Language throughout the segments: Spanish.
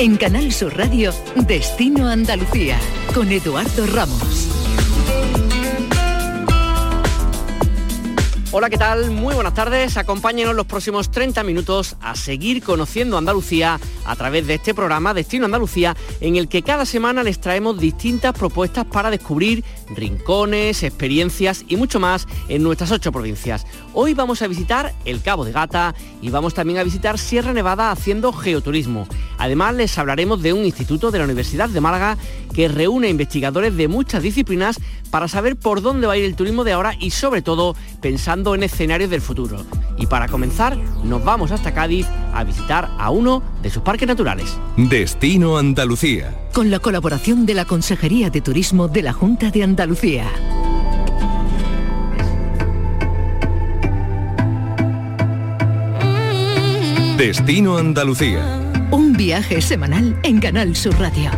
En Canal Sur Radio, Destino Andalucía, con Eduardo Ramos. Hola, ¿qué tal? Muy buenas tardes. Acompáñenos los próximos 30 minutos a seguir conociendo Andalucía a través de este programa Destino Andalucía, en el que cada semana les traemos distintas propuestas para descubrir rincones, experiencias y mucho más en nuestras ocho provincias. Hoy vamos a visitar el Cabo de Gata y vamos también a visitar Sierra Nevada haciendo geoturismo. Además les hablaremos de un instituto de la Universidad de Málaga que reúne investigadores de muchas disciplinas para saber por dónde va a ir el turismo de ahora y sobre todo pensando en escenarios del futuro. Y para comenzar nos vamos hasta Cádiz a visitar a uno de sus parques naturales. Destino Andalucía. Con la colaboración de la Consejería de Turismo de la Junta de Andalucía. Destino Andalucía. Un viaje semanal en Canal Sur Radio.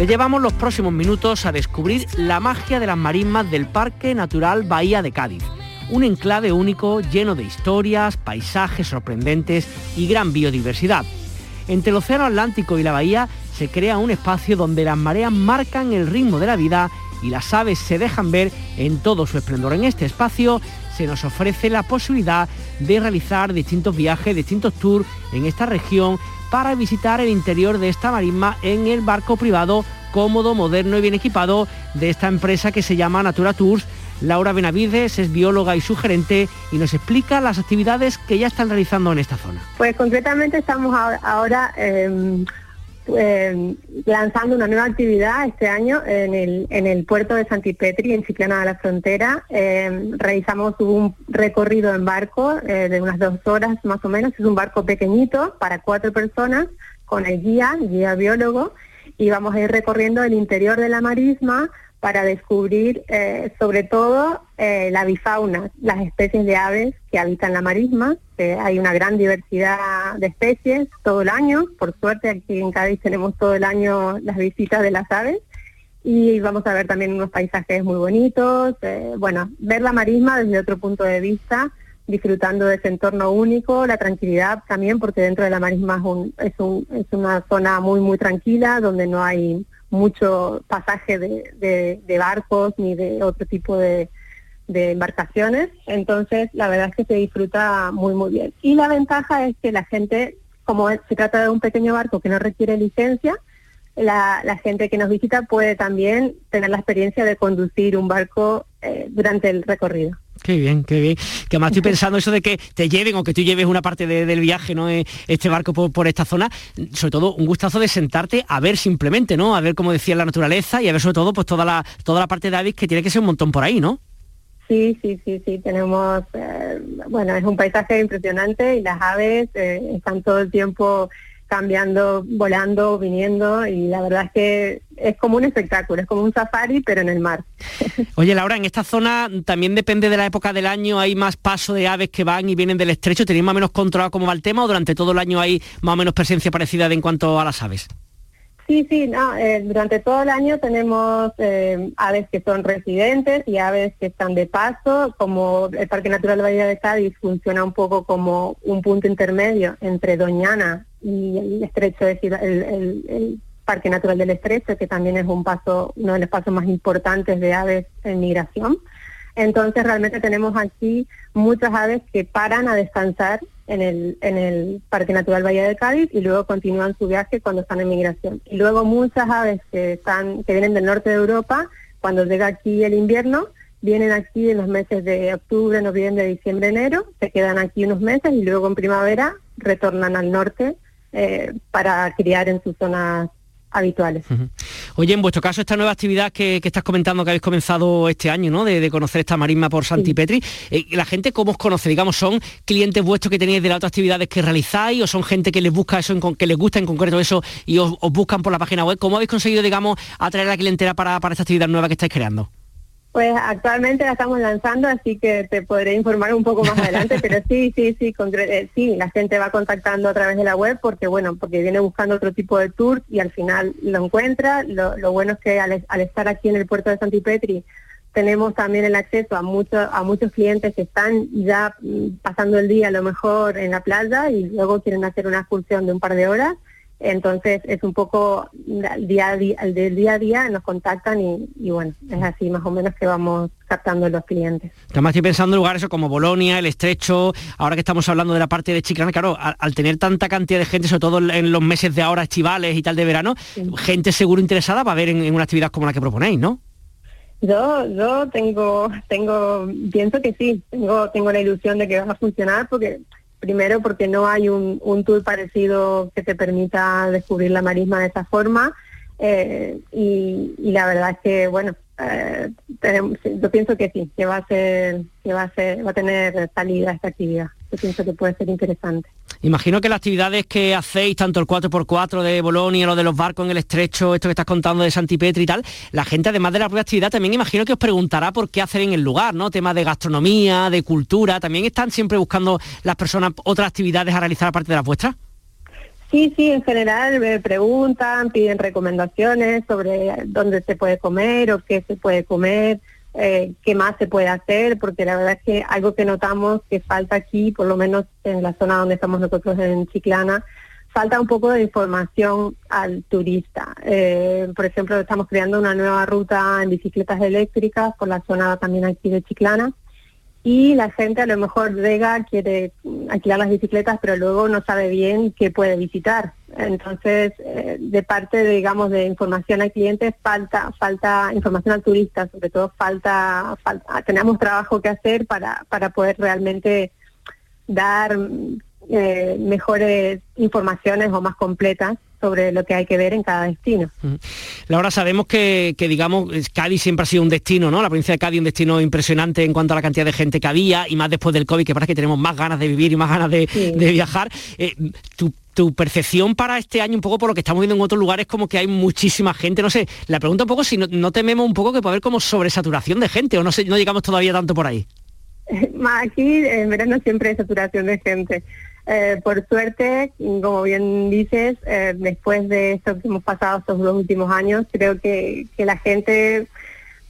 Le llevamos los próximos minutos a descubrir la magia de las marismas del Parque Natural Bahía de Cádiz. Un enclave único lleno de historias, paisajes sorprendentes y gran biodiversidad. Entre el Océano Atlántico y la bahía se crea un espacio donde las mareas marcan el ritmo de la vida y las aves se dejan ver en todo su esplendor. En este espacio se nos ofrece la posibilidad de realizar distintos viajes, distintos tours en esta región para visitar el interior de esta marisma en el barco privado cómodo, moderno y bien equipado de esta empresa que se llama Natura Tours. Laura Benavides es bióloga y su gerente y nos explica las actividades que ya están realizando en esta zona. Pues concretamente estamos ahora, em, em, lanzando una nueva actividad este año en el, el puerto de Santipetri, en Chiclana de la Frontera. Em, realizamos un recorrido en barco eh, de unas dos horas más o menos. Es un barco pequeñito para cuatro personas con el guía, guía biólogo, y vamos a ir recorriendo el interior de la marisma para descubrir eh, sobre todo eh, la bifauna, las especies de aves que habitan la marisma. hay una gran diversidad de especies todo el año. Por suerte aquí en Cádiz tenemos todo el año las visitas de las aves. Y vamos a ver también unos paisajes muy bonitos. eh, bueno, ver la marisma desde otro punto de vista, disfrutando de ese entorno único, la tranquilidad también, porque dentro de la marisma es, es, un, es una zona muy, muy tranquila, donde no hay mucho pasaje de, barcos ni de otro tipo de, embarcaciones. Entonces, la verdad es que se disfruta muy, muy bien. Y la ventaja es que la gente, como se trata de un pequeño barco que no requiere licencia, la, la gente que nos visita puede también tener la experiencia de conducir un barco eh, durante el recorrido. Qué bien, qué bien. Que además estoy pensando eso de que te lleven o que tú lleves una parte de- del viaje, ¿no? Eh, Este barco por, por esta zona. Sobre todo un gustazo de sentarte a ver simplemente, ¿no? A ver cómo decía la naturaleza y a ver sobre todo pues toda la, toda la parte de avis que tiene que ser un montón por ahí, ¿no? Sí, sí, sí, sí, tenemos, eh, bueno, es un paisaje impresionante y las aves eh, están todo el tiempo cambiando, volando, viniendo y la verdad es que es como un espectáculo, es como un safari pero en el mar. Oye, Laura, en esta zona también depende de la época del año, hay más paso de aves que van y vienen del estrecho, ¿tenéis más o menos controlado cómo va el tema o durante todo el año hay más o menos presencia parecida de en cuanto a las aves? Sí, sí, no, eh, durante todo el año tenemos eh, aves que son residentes y aves que están de paso, como el Parque Natural Bahía de Cádiz funciona un poco como un punto intermedio entre Doñana y el estrecho, es decir, el Parque Natural del Estrecho, que también es un paso, uno de los pasos más importantes de aves en migración. Entonces realmente tenemos aquí muchas aves que paran a descansar en el, Parque Natural Bahía de Cádiz y luego continúan su viaje cuando están en migración. Y luego muchas aves que están, que vienen del norte de Europa, cuando llega aquí el invierno, vienen aquí en los meses de octubre, noviembre, diciembre, enero, se quedan aquí unos meses y luego en primavera retornan al norte eh, para criar en sus zonas habituales. Oye, en vuestro caso, esta nueva actividad que, estás comentando que habéis comenzado este año, ¿no? De, conocer esta marisma por Santipetri, eh, ¿la gente cómo os conoce? Digamos, ¿son clientes vuestros que tenéis de las otras actividades que realizáis o son gente que les busca eso, en, que les gusta en concreto eso y os, buscan por la página web? ¿Cómo habéis conseguido, digamos, atraer a la clientela para, para esta actividad nueva que estáis creando? Pues actualmente la estamos lanzando, así que te podré informar un poco más adelante, pero sí, sí, sí, eh, sí, la gente va contactando a través de la web porque, bueno, porque viene buscando otro tipo de tour y al final lo encuentra. Lo, bueno es que al, estar aquí en el puerto de Santipetri tenemos también el acceso a, muchos a muchos clientes que están ya mm, pasando el día a lo mejor en la playa y luego quieren hacer una excursión de un par de horas entonces es un poco día a día, del día a día nos contactan y, bueno, es así más o menos que vamos captando los clientes. Además estoy pensando en lugares como Bolonia, El Estrecho, ahora que estamos hablando de la parte de Chiclana, claro, al, tener tanta cantidad de gente, sobre todo en los meses de ahora estivales y tal de verano, gente seguro interesada va a ver en, una actividad como la que proponéis, ¿no? Yo, yo tengo, tengo, pienso que sí, tengo, tengo la ilusión de que va a funcionar porque Primero porque no hay un, un tour parecido que te permita descubrir la marisma de esa forma. Eh, y, la verdad es que bueno eh, yo pienso que sí que va a ser que va a ser va a tener salida esta actividad yo pienso que puede ser interesante Imagino que las actividades que hacéis, tanto el 4x4 de Bolonia, lo de los barcos en el estrecho, esto que estás contando de Santipetri y tal, la gente además de la propia actividad también imagino que os preguntará por qué hacer en el lugar, ¿no? Temas de gastronomía, de cultura, también están siempre buscando las personas otras actividades a realizar aparte de las vuestras. Sí, sí, en general me preguntan, piden recomendaciones sobre dónde se puede comer o qué se puede comer, eh, qué más se puede hacer, porque la verdad es que algo que notamos que falta aquí, por lo menos en la zona donde estamos nosotros en Chiclana, falta un poco de información al turista. Eh, por ejemplo, estamos creando una nueva ruta en bicicletas eléctricas por la zona también aquí de Chiclana y la gente a lo mejor llega, quiere alquilar las bicicletas, pero luego no sabe bien qué puede visitar. Entonces, eh, de parte, digamos, de información al cliente, falta, falta información al turista, sobre todo falta, falta tenemos trabajo que hacer para, para poder realmente dar eh, mejores informaciones o más completas sobre lo que hay que ver en cada destino. Laura, sabemos que, digamos, Cádiz siempre ha sido un destino, ¿no? La provincia de Cádiz un destino impresionante en cuanto a la cantidad de gente que había y más después del COVID, que parece que tenemos más ganas de vivir y más ganas de, viajar. Eh, tu, percepción para este año, un poco por lo que estamos viendo en otros lugares, como que hay muchísima gente, no sé, la pregunta un poco si no, tememos un poco que puede haber como sobresaturación de gente o no sé, no llegamos todavía tanto por ahí. Aquí en verano siempre hay saturación de gente. Eh, por suerte, como bien dices, eh, después de esto que hemos pasado estos dos últimos años, creo que, la gente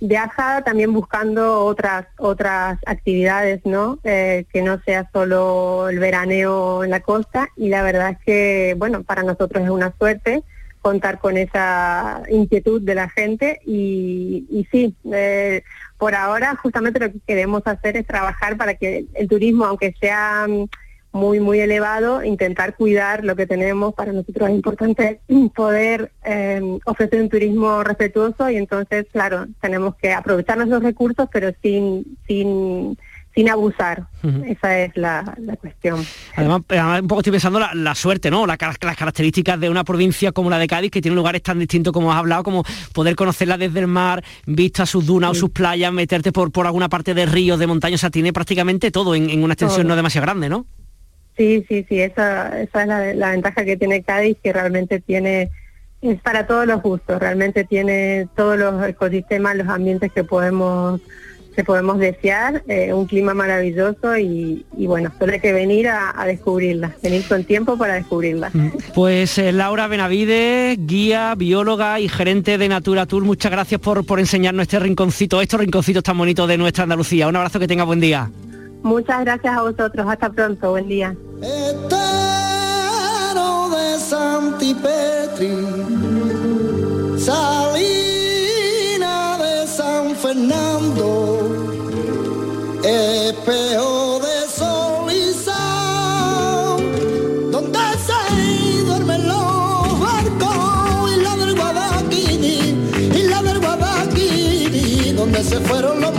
viaja también buscando otras otras actividades, ¿no? Eh, que no sea solo el veraneo en la costa y la verdad es que, bueno, para nosotros es una suerte contar con esa inquietud de la gente y, y sí, por ahora justamente lo que queremos hacer es trabajar para que el turismo, aunque sea muy, muy elevado, intentar cuidar lo que tenemos. Para nosotros es importante poder em, ofrecer un turismo respetuoso y entonces, claro, tenemos que aprovechar nuestros recursos, pero sin, sin, sin abusar. Esa es la, cuestión. Además, un poco estoy pensando la, suerte, ¿no? las características de una provincia como la de Cádiz, que tiene lugares tan distintos como has hablado, como poder conocerla desde el mar, vista sus dunas o sus playas, meterte por, por alguna parte de ríos, de montañas, o sea, tiene prácticamente todo en, una extensión no demasiado grande, ¿no? Sí, sí, sí, esa, esa es la, ventaja que tiene Cádiz, que realmente tiene, es para todos los gustos, realmente tiene todos los ecosistemas, los ambientes que podemos que podemos desear, eh, un clima maravilloso y, bueno, solo hay que venir a, descubrirla, venir con tiempo para descubrirla. Mm, pues eh, Laura Benavides, guía, bióloga y gerente de Natura Tour, muchas gracias por, por enseñarnos este rinconcito, estos rinconcitos tan bonitos de nuestra Andalucía. Un abrazo, que tenga buen día. Muchas gracias a vosotros. Hasta pronto. Buen día. Estero de Santipetri, Salina de San Fernando, espejo de sol y sal, donde se duermen los barcos, y la del Guadalquivir, y la del Guadalquivir, donde se fueron los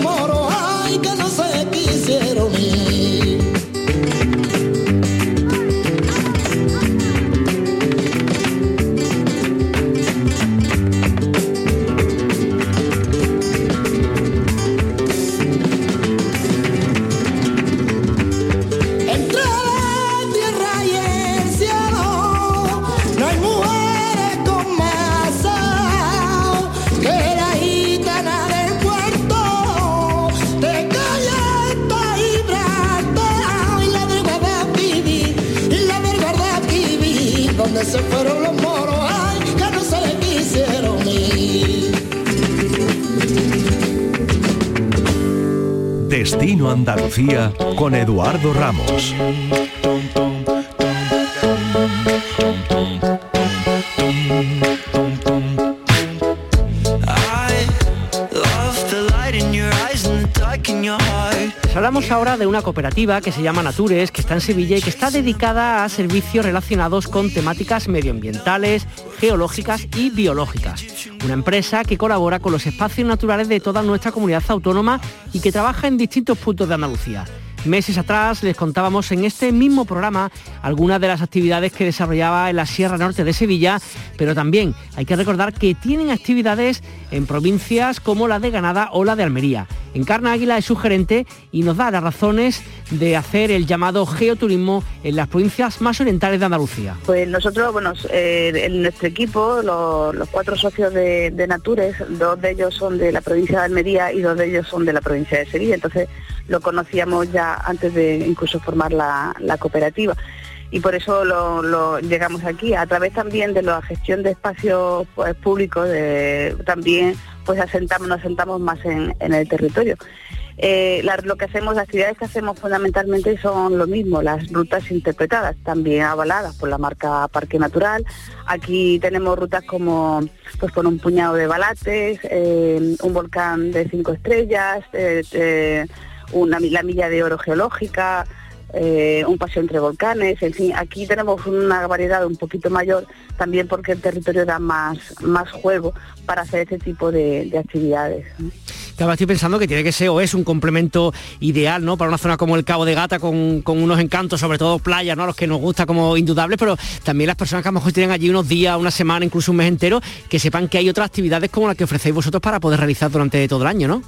Con Eduardo Ramos. hablamos ahora de una cooperativa que se llama Natures, que está en Sevilla y que está dedicada a servicios relacionados con temáticas medioambientales, geológicas y biológicas. Una empresa que colabora con los espacios naturales de toda nuestra comunidad autónoma y que trabaja en distintos puntos de Andalucía. Meses atrás les contábamos en este mismo programa algunas de las actividades que desarrollaba en la Sierra Norte de Sevilla, pero también hay que recordar que tienen actividades en provincias como la de Granada o la de Almería. Encarna Águila es su gerente y nos da las razones de hacer el llamado geoturismo en las provincias más orientales de Andalucía. Pues nosotros, bueno, eh, en nuestro equipo, los, cuatro socios de, de, Natures, dos de ellos son de la provincia de Almería y dos de ellos son de la provincia de Sevilla. Entonces lo conocíamos ya antes de incluso formar la, cooperativa. Y por eso lo, llegamos aquí. A través también de la gestión de espacios pues, públicos también pues asentamos nos asentamos más en, el territorio. Eh, lo que hacemos las actividades que hacemos fundamentalmente son lo mismo las rutas interpretadas también avaladas por la marca Parque Natural. Aquí tenemos rutas como pues con un puñado de balates eh, un volcán de cinco estrellas eh, una, la milla de oro geológica, eh, un paseo entre volcanes, en fin, aquí tenemos una variedad un poquito mayor también porque el territorio da más, más juego para hacer este tipo de, actividades. Claro, estoy pensando que tiene que ser o es un complemento ideal, ¿no? Para una zona como el Cabo de Gata con, unos encantos, sobre todo playas, ¿no? Los que nos gusta como indudables, pero también las personas que a lo mejor tienen allí unos días, una semana, incluso un mes entero, que sepan que hay otras actividades como las que ofrecéis vosotros para poder realizar durante todo el año, ¿no?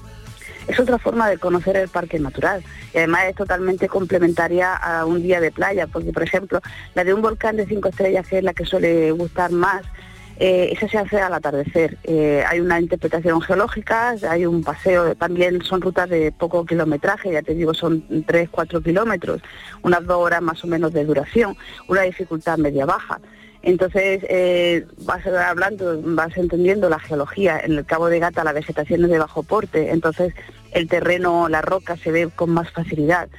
Es otra forma de conocer el parque natural y además es totalmente complementaria a un día de playa, porque por ejemplo la de un volcán de cinco estrellas, que es la que suele gustar más, eh, esa se hace al atardecer. Eh, hay una interpretación geológica, hay un paseo, también son rutas de poco kilometraje, ya te digo, son 3, 4 kilómetros, unas dos horas más o menos de duración, una dificultad media-baja. Entonces eh, vas hablando, vas entendiendo la geología. En el Cabo de Gata la vegetación es de bajo porte, entonces el terreno, la roca se ve con más facilidad.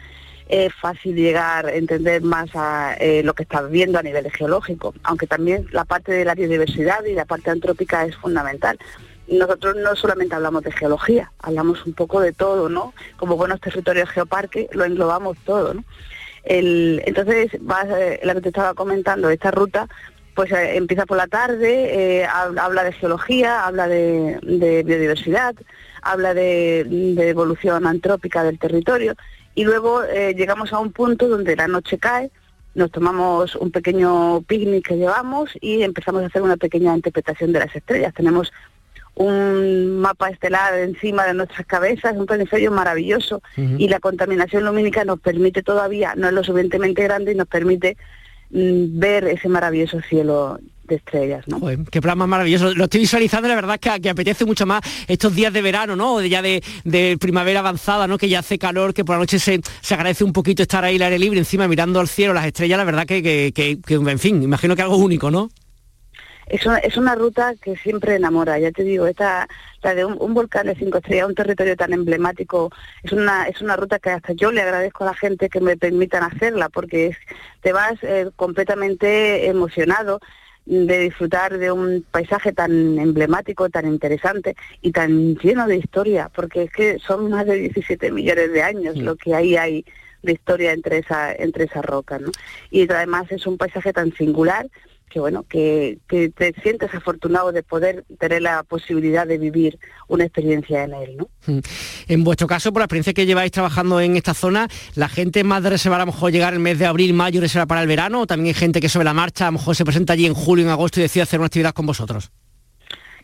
Es fácil llegar entender más a eh, lo que estás viendo a nivel geológico, aunque también la parte de la biodiversidad y la parte antrópica es fundamental. Nosotros no solamente hablamos de geología, hablamos un poco de todo, ¿no? Como buenos territorios geoparque lo englobamos todo, ¿no? entonces, vas, eh, la que te estaba comentando, esta ruta pues eh, empieza por la tarde, eh, habla de geología, habla de, biodiversidad, habla de, evolución antrópica del territorio y luego eh, llegamos a un punto donde la noche cae, nos tomamos un pequeño picnic que llevamos y empezamos a hacer una pequeña interpretación de las estrellas. Tenemos un mapa estelar encima de nuestras cabezas, un planiferio maravilloso y la contaminación lumínica nos permite todavía, no es lo suficientemente grande y nos permite ver ese maravilloso cielo de estrellas, ¿no? qué plan más maravilloso. Lo estoy visualizando, la verdad que, que apetece mucho más estos días de verano, ¿no? Ya de, primavera avanzada, ¿no? Que ya hace calor, que por la noche se, se agradece un poquito estar ahí al aire libre, encima mirando al cielo, las estrellas, la verdad que, que, que en fin, imagino que algo único, ¿no? Es una, es una ruta que siempre enamora, ya te digo, esta, la de un, volcán de cinco estrellas, un territorio tan emblemático, es una, es una ruta que hasta yo le agradezco a la gente que me permitan hacerla, porque te vas eh, completamente emocionado de disfrutar de un paisaje tan emblemático, tan interesante y tan lleno de historia, porque es que son más de 17 millones de años lo que ahí hay de historia entre esa entre esas rocas, ¿no? Y además es un paisaje tan singular que bueno, que, te sientes afortunado de poder tener la posibilidad de vivir una experiencia en él. Mm. En vuestro caso, por la experiencia que lleváis trabajando en esta zona, ¿la gente más de reservar a lo mejor llegar el mes de abril, mayo, reserva para el verano? ¿O también hay gente que sobre la marcha a lo mejor se presenta allí en julio, en agosto y decide hacer una actividad con vosotros?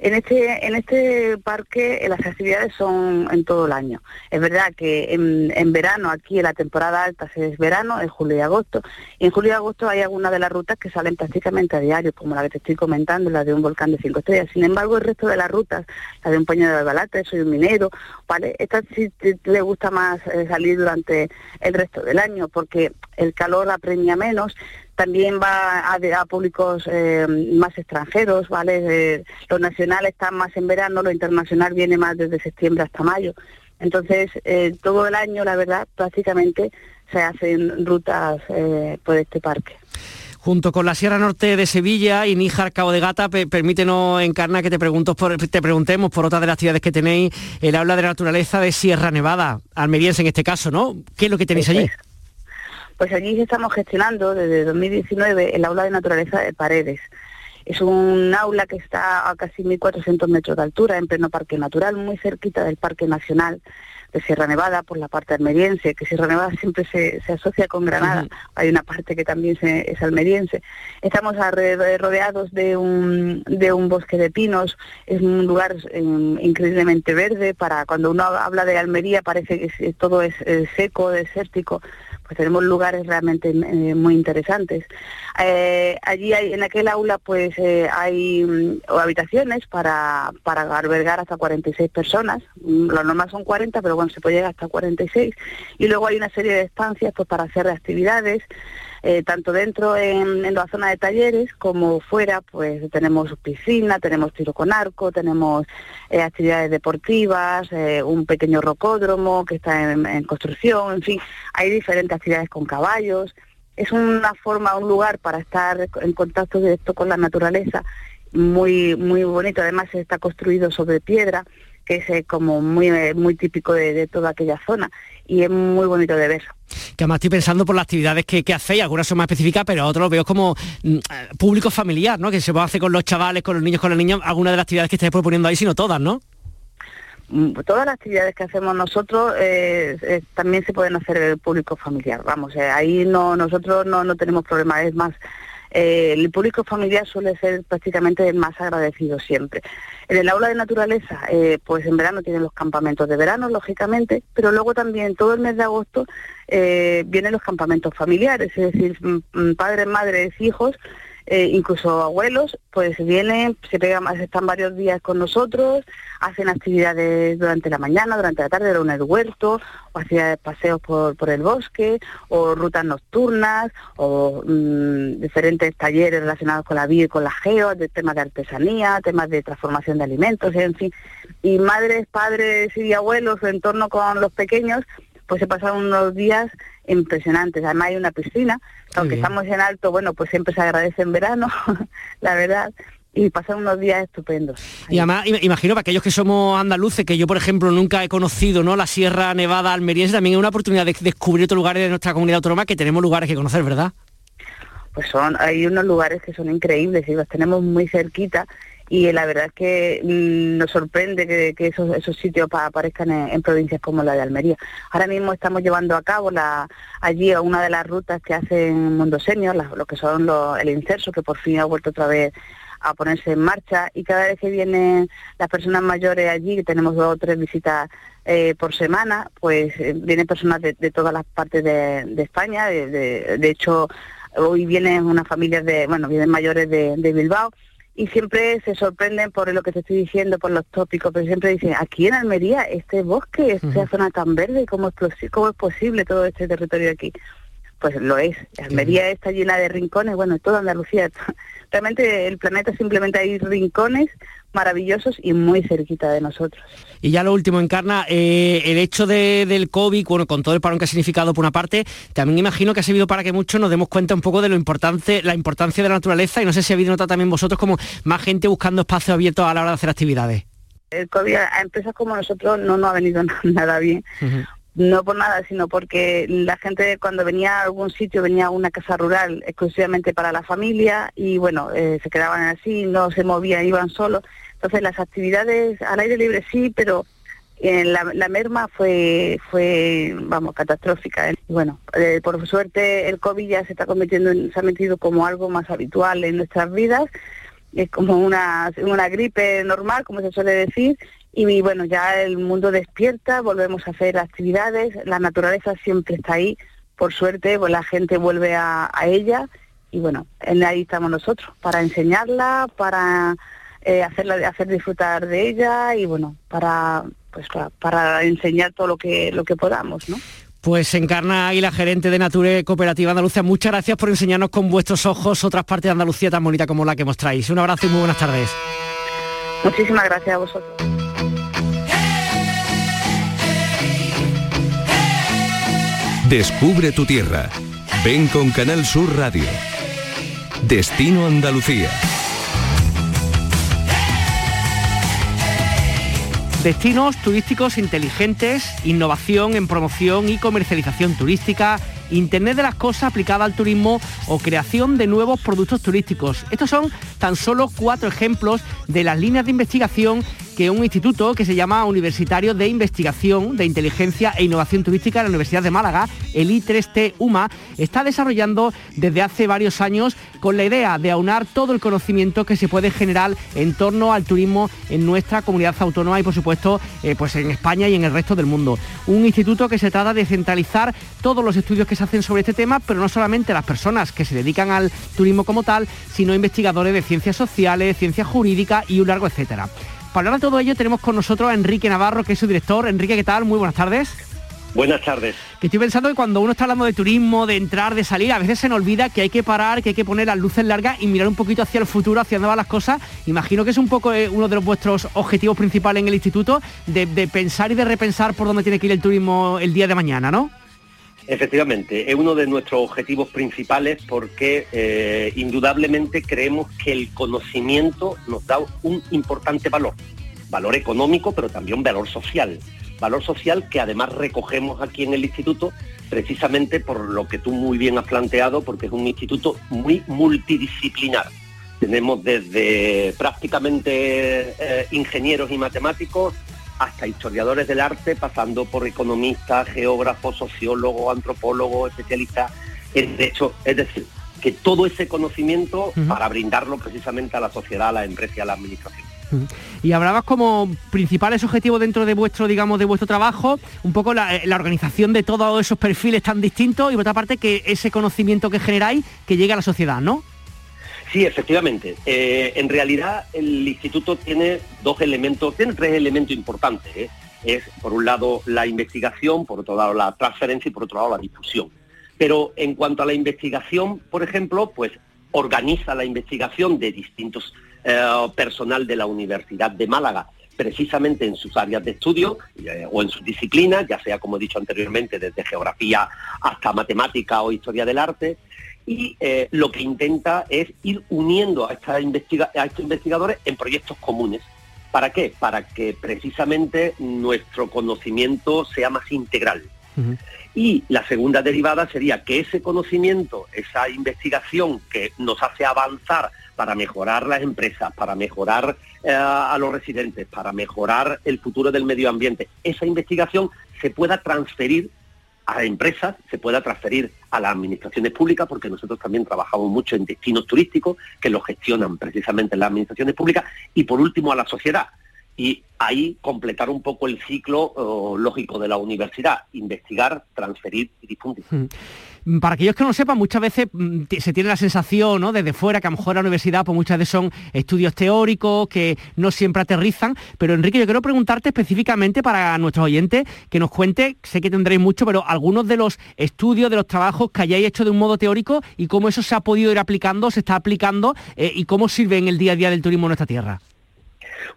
En este, en este parque eh, las actividades son en todo el año. Es verdad que en, verano, aquí en la temporada alta es verano, en julio y agosto. Y en julio y agosto hay algunas de las rutas que salen prácticamente a diario, como la que te estoy comentando, la de un volcán de cinco estrellas. Sin embargo, el resto de las rutas, la de un puño de albalate, soy un minero, ¿vale? Esta sí le gusta más eh, salir durante el resto del año, porque el calor apremia menos, también va a, públicos eh, más extranjeros, ¿vale? lo nacional está más en verano, lo internacional viene más desde septiembre hasta mayo. Entonces, eh, todo el año, la verdad, prácticamente se hacen rutas eh, por este parque. Junto con la Sierra Norte de Sevilla y Níjar Cabo de Gata, permítenos, Encarna, que te, pregunto por, te preguntemos por otra de las actividades que tenéis, el habla de la naturaleza de Sierra Nevada, almeriense en este caso, ¿no? ¿Qué es lo que tenéis allí? Pues allí estamos gestionando desde 2019 el aula de naturaleza de Paredes. Es un aula que está a casi 1.400 metros de altura, en pleno parque natural, muy cerquita del Parque Nacional de Sierra Nevada, por la parte almeriense, que Sierra Nevada siempre se, asocia con Granada, hay una parte que también es almeriense. Estamos alrededor, rodeados de un, de un bosque de pinos, es un lugar em, increíblemente verde, para cuando uno habla de Almería parece que todo es seco, desértico, pues tenemos lugares realmente eh, muy interesantes. Eh, allí hay, en aquel aula pues eh, hay mm, habitaciones para, para albergar hasta 46 personas, mm, la normal son 40, pero bueno, se puede llegar hasta 46, y luego hay una serie de estancias pues para hacer actividades, eh, tanto dentro en, la zona de talleres como fuera, pues tenemos piscina, tenemos tiro con arco, tenemos eh, actividades deportivas, eh, un pequeño rocódromo que está en, construcción, en fin, hay diferentes actividades con caballos. Es una forma, un lugar para estar en contacto directo con la naturaleza muy muy bonito. Además está construido sobre piedra que es eh, como muy, eh, muy típico de, toda aquella zona y es muy bonito de ver. Que además estoy pensando por las actividades que, que hacéis, algunas son más específicas, pero otros veo como mm, eh, público familiar, ¿no? Que se puede hacer con los chavales, con los niños, con las niñas, algunas de las actividades que estáis proponiendo ahí, sino todas, ¿no? Mm, todas las actividades que hacemos nosotros también se pueden hacer el público familiar. Vamos, ahí no nosotros no, no tenemos problemas, es más, el público familiar suele ser prácticamente el más agradecido siempre. En el aula de naturaleza, eh, pues en verano tienen los campamentos de verano, lógicamente, pero luego también todo el mes de agosto eh, vienen los campamentos familiares, es decir, padres, madres, hijos eh, incluso abuelos, pues vienen, se pegan, están varios días con nosotros, hacen actividades durante la mañana, durante la tarde, en el huerto, o hacían paseos por, por el bosque, o rutas nocturnas, o mm, diferentes talleres relacionados con la vida y con la geo, de temas de artesanía, temas de transformación de alimentos, en fin. Y madres, padres y abuelos en torno con los pequeños, pues se pasan unos días impresionantes. Además hay una piscina, aunque estamos en alto, bueno, pues siempre se agradece en verano, la verdad y pasan unos días estupendos. Y además, imagino para aquellos que somos andaluces, que yo, por ejemplo, nunca he conocido ¿no? la Sierra Nevada almeriense, también es una oportunidad de descubrir otros lugares de nuestra comunidad autónoma que tenemos lugares que conocer, ¿verdad? Pues son, hay unos lugares que son increíbles y los tenemos muy cerquita y la verdad es que mm, nos sorprende que, esos, sitios aparezcan en, provincias como la de Almería. Ahora mismo estamos llevando a cabo la, allí una de las rutas que hacen Mundo Senior, lo que son el inserso, que por fin ha vuelto otra vez a ponerse en marcha y cada vez que vienen las personas mayores allí, que tenemos dos o tres visitas eh, por semana, pues eh, vienen personas de, todas las partes de, España, de, hecho hoy vienen unas familias de, bueno, vienen mayores de Bilbao y siempre se sorprenden por lo que te estoy diciendo, por los tópicos, pero siempre dicen, aquí en Almería, este bosque, esta zona tan verde, ¿cómo es, ¿cómo es posible todo este territorio aquí? Pues lo es. Almería está llena de rincones, bueno, toda Andalucía. Realmente el planeta simplemente hay rincones maravillosos y muy cerquita de nosotros. Y ya lo último, Encarna, eh, el hecho del COVID, bueno, con todo el parón que ha significado por una parte, también imagino que ha servido para que muchos nos demos cuenta un poco de lo importante, la importancia de la naturaleza y no sé si habéis notado también vosotros como más gente buscando espacios abiertos a la hora de hacer actividades. El COVID a empresas como nosotros no nos ha venido nada bien, no por nada, sino porque la gente cuando venía a algún sitio venía a una casa rural exclusivamente para la familia y bueno, eh, se quedaban así, no se movían, iban solos. Entonces las actividades al aire libre sí, pero en eh, la, merma fue, fue, vamos, catastrófica. Y bueno, eh, por suerte el COVID ya se está convirtiendo, se ha metido como algo más habitual en nuestras vidas. Es como una, una gripe normal, como se suele decir, y bueno, ya el mundo despierta, volvemos a hacer actividades, la naturaleza siempre está ahí, por suerte pues la gente vuelve a, ella y bueno, en ahí estamos nosotros, para enseñarla, para eh, hacerla, hacer disfrutar de ella y bueno, para pues para, enseñar todo lo que lo que podamos, ¿no? Pues Encarna Águila, gerente de Nature Cooperativa Andalucía, muchas gracias por enseñarnos con vuestros ojos otras partes de Andalucía tan bonita como la que mostráis. Un abrazo y muy buenas tardes. Muchísimas gracias a vosotros. Descubre tu tierra. Ven con Canal Sur Radio. Destino Andalucía. Destinos turísticos inteligentes, innovación en promoción y comercialización turística, Internet de las cosas aplicada al turismo o creación de nuevos productos turísticos. Estos son tan solo cuatro ejemplos de las líneas de investigación que un instituto que se llama Universitario de Investigación de Inteligencia e Innovación Turística de la Universidad de Málaga, el I3T UMA, está desarrollando desde hace varios años con la idea de aunar todo el conocimiento que se puede generar en torno al turismo en nuestra comunidad autónoma y por supuesto eh, pues en España y en el resto del mundo. Un instituto que se trata de centralizar todos los estudios que se hacen sobre este tema, pero no solamente las personas que se dedican al turismo como tal, sino investigadores de ciencias sociales, ciencias jurídicas y un largo etcétera. Para hablar de todo ello tenemos con nosotros a Enrique Navarro, que es su director. Enrique, ¿qué tal? Muy buenas tardes. Buenas tardes. Que estoy pensando que cuando uno está hablando de turismo, de entrar, de salir, a veces se nos olvida que hay que parar, que hay que poner las luces largas y mirar un poquito hacia el futuro, hacia dónde van las cosas. Imagino que es un poco eh, uno de vuestros objetivos principales en el instituto, de, de pensar y de repensar por dónde tiene que ir el turismo el día de mañana, ¿no? Efectivamente, es uno de nuestros objetivos principales porque eh, indudablemente creemos que el conocimiento nos da un importante valor, valor económico, pero también valor social. Valor social que además recogemos aquí en el instituto precisamente por lo que tú muy bien has planteado, porque es un instituto muy multidisciplinar. Tenemos desde prácticamente eh, ingenieros y matemáticos hasta historiadores del arte, pasando por economistas, geógrafos, sociólogos, antropólogos, especialistas en derecho. Es decir, que todo ese conocimiento para brindarlo precisamente a la sociedad, a la empresa y a la administración. Y hablabas como principales objetivos dentro de vuestro, digamos, de vuestro trabajo, un poco la, eh, la, organización de todos esos perfiles tan distintos y por otra parte que ese conocimiento que generáis que llegue a la sociedad, ¿no? Sí, efectivamente. Eh, en realidad el instituto tiene dos elementos, tiene tres elementos importantes. ¿eh? Es por un lado la investigación, por otro lado la transferencia y por otro lado la difusión. Pero en cuanto a la investigación, por ejemplo, pues organiza la investigación de distintos eh, personal de la Universidad de Málaga precisamente en sus áreas de estudio eh, o en sus disciplinas, ya sea, como he dicho anteriormente, desde geografía hasta matemática o historia del arte, y eh, lo que intenta es ir uniendo a, esta investiga a estos investigadores en proyectos comunes. ¿Para qué? Para que precisamente nuestro conocimiento sea más integral. Y la segunda derivada sería que ese conocimiento, esa investigación que nos hace avanzar para mejorar las empresas, para mejorar eh, a los residentes, para mejorar el futuro del medio ambiente, esa investigación se pueda transferir a empresas, se pueda transferir a las administraciones públicas, porque nosotros también trabajamos mucho en destinos turísticos que lo gestionan precisamente las administraciones públicas, y por último a la sociedad. Y ahí completar un poco el ciclo oh, lógico de la universidad, investigar, transferir y difundir. Hmm. Para aquellos que no sepan, muchas veces mm, se tiene la sensación, ¿no? Desde fuera, que a lo mejor la universidad, pues muchas veces son estudios teóricos que no siempre aterrizan. Pero Enrique, yo quiero preguntarte específicamente para nuestros oyentes que nos cuente, sé que tendréis mucho, pero algunos de los estudios, de los trabajos que hayáis hecho de un modo teórico y cómo eso se ha podido ir aplicando, se está aplicando eh, y cómo sirve en el día a día del turismo en nuestra tierra.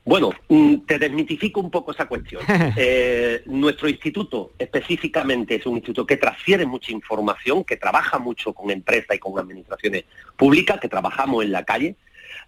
Bueno, mm, te desmitifico un poco esa cuestión. Eh, nuestro instituto específicamente es un instituto que transfiere mucha información, que trabaja mucho con empresas y con administraciones públicas, que trabajamos en la calle,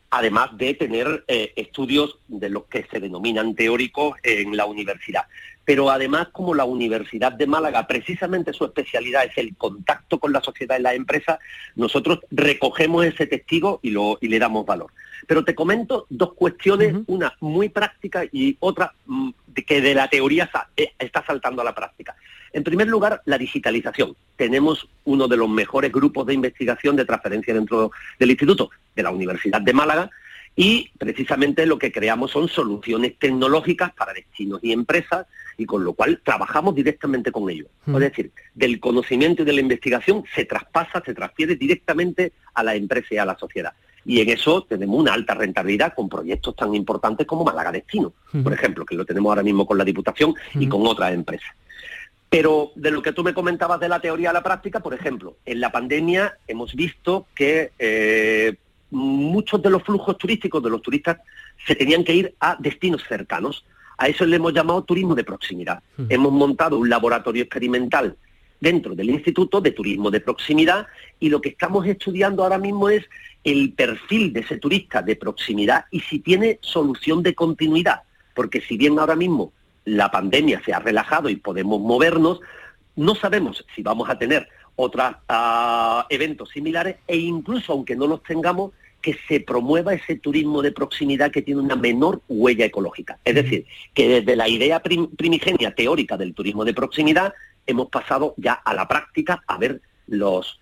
además de tener eh, estudios de lo que se denominan teóricos en la universidad. Pero además, como la Universidad de Málaga, precisamente su especialidad es el contacto con la sociedad y la empresa, nosotros recogemos ese testigo y, lo, y le damos valor. Pero te comento dos cuestiones, una muy práctica y otra mm, que de la teoría eh, está saltando a la práctica. En primer lugar, la digitalización. Tenemos uno de los mejores grupos de investigación de transferencia dentro del instituto, de la Universidad de Málaga, y precisamente lo que creamos son soluciones tecnológicas para destinos y empresas y con lo cual trabajamos directamente con ellos. Es decir, del conocimiento y de la investigación se traspasa, se transfiere directamente a la empresa y a la sociedad y en eso tenemos una alta rentabilidad con proyectos tan importantes como Málaga Destino, por ejemplo, que lo tenemos ahora mismo con la Diputación y con otras empresas. Pero de lo que tú me comentabas de la teoría a la práctica, por ejemplo, en la pandemia hemos visto que eh, muchos de los flujos turísticos de los turistas se tenían que ir a destinos cercanos. A eso le hemos llamado turismo de proximidad. Hemos montado un laboratorio experimental dentro del Instituto de Turismo de Proximidad y lo que estamos estudiando ahora mismo es el perfil de ese turista de proximidad y si tiene solución de continuidad, porque si bien ahora mismo la pandemia se ha relajado y podemos movernos, no sabemos si vamos a tener otros ah, eventos similares e incluso aunque no los tengamos, que se promueva ese turismo de proximidad que tiene una menor huella ecológica. Es decir, que desde la idea primigenia teórica del turismo de proximidad hemos pasado ya a la práctica a ver los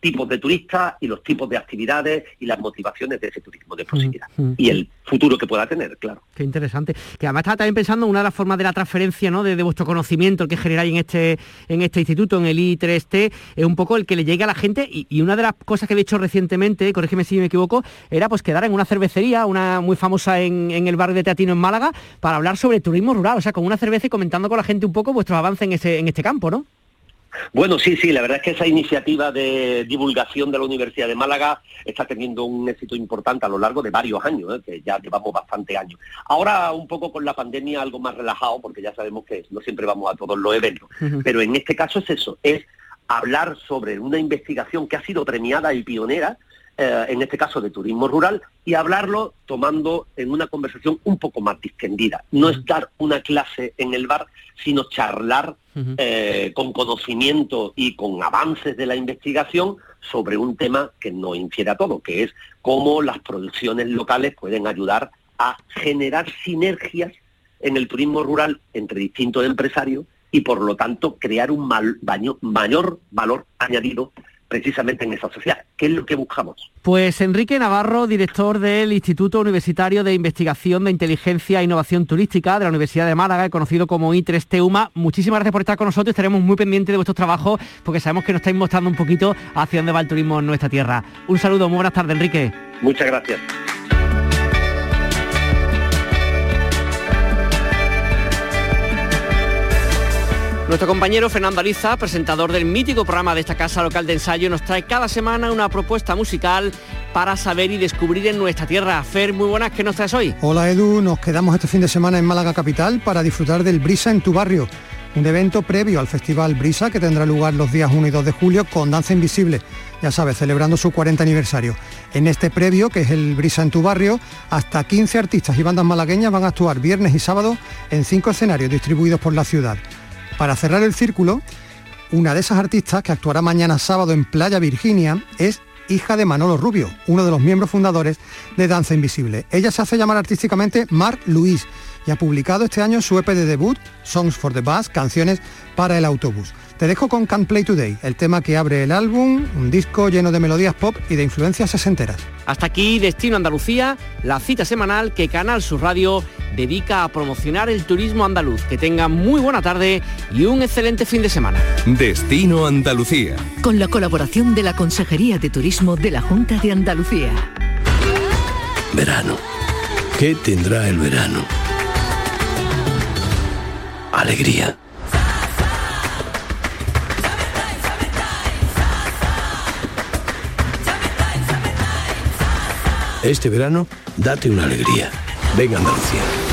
tipos de turistas y los tipos de actividades y las motivaciones de ese turismo de proximidad. Mm, mm. Y el futuro que pueda tener, claro. Qué interesante. Que además estaba también pensando una de las formas de la transferencia ¿no? de, vuestro conocimiento que generáis en este, en este instituto, en el I3T, es un poco el que le llegue a la gente y, una de las cosas que he hecho recientemente, corrígeme si me equivoco, era pues quedar en una cervecería, una muy famosa en, el barrio de Teatino en Málaga, para hablar sobre turismo rural, o sea, con una cerveza y comentando con la gente un poco vuestros avances en, ese, en este campo, ¿no? Bueno, sí, sí, la verdad es que esa iniciativa de divulgación de la Universidad de Málaga está teniendo un éxito importante a lo largo de varios años, ¿eh? que ya llevamos bastante años. Ahora un poco con la pandemia algo más relajado, porque ya sabemos que no siempre vamos a todos los eventos, pero en este caso es eso, es hablar sobre una investigación que ha sido premiada y pionera, eh, en este caso de turismo rural, y hablarlo tomando en una conversación un poco más distendida. No es dar una clase en el bar, sino charlar eh, con conocimiento y con avances de la investigación sobre un tema que nos infiere a todo, que es cómo las producciones locales pueden ayudar a generar sinergias en el turismo rural entre distintos empresarios y por lo tanto crear un mayor valor añadido precisamente en esa sociedad. ¿Qué es lo que buscamos? Pues Enrique Navarro, director del Instituto Universitario de Investigación de Inteligencia e Innovación Turística de la Universidad de Málaga, conocido como I3 Teuma, muchísimas gracias por estar con nosotros. Estaremos muy pendientes de vuestros trabajos porque sabemos que nos estáis mostrando un poquito hacia dónde va el turismo en nuestra tierra. Un saludo, muy buenas tardes, Enrique. Muchas gracias. Nuestro compañero Fernando Aliza, presentador del mítico programa de esta casa local de ensayo, nos trae cada semana una propuesta musical para saber y descubrir en nuestra tierra. Fer, muy buenas, ¿qué nos traes hoy? Hola Edu, nos quedamos este fin de semana en Málaga Capital para disfrutar del Brisa en tu barrio, un evento previo al Festival Brisa que tendrá lugar los días 1 y 2 de julio con Danza Invisible, ya sabes, celebrando su 40 aniversario. En este previo, que es el Brisa en tu barrio, hasta 15 artistas y bandas malagueñas van a actuar viernes y sábado en cinco escenarios distribuidos por la ciudad. Para cerrar el círculo, una de esas artistas que actuará mañana sábado en Playa Virginia es hija de Manolo Rubio, uno de los miembros fundadores de Danza Invisible. Ella se hace llamar artísticamente Mark Luis y ha publicado este año su EP de debut, Songs for the Bus, canciones para el autobús. Te dejo con Can't Play Today, el tema que abre el álbum, un disco lleno de melodías pop y de influencias sesenteras. Hasta aquí Destino Andalucía, la cita semanal que Canal Sur Radio dedica a promocionar el turismo andaluz. Que tenga muy buena tarde y un excelente fin de semana. Destino Andalucía. Con la colaboración de la Consejería de Turismo de la Junta de Andalucía. Verano. ¿Qué tendrá el verano? Alegría Este verano, date una alegría. Venga Andalucía.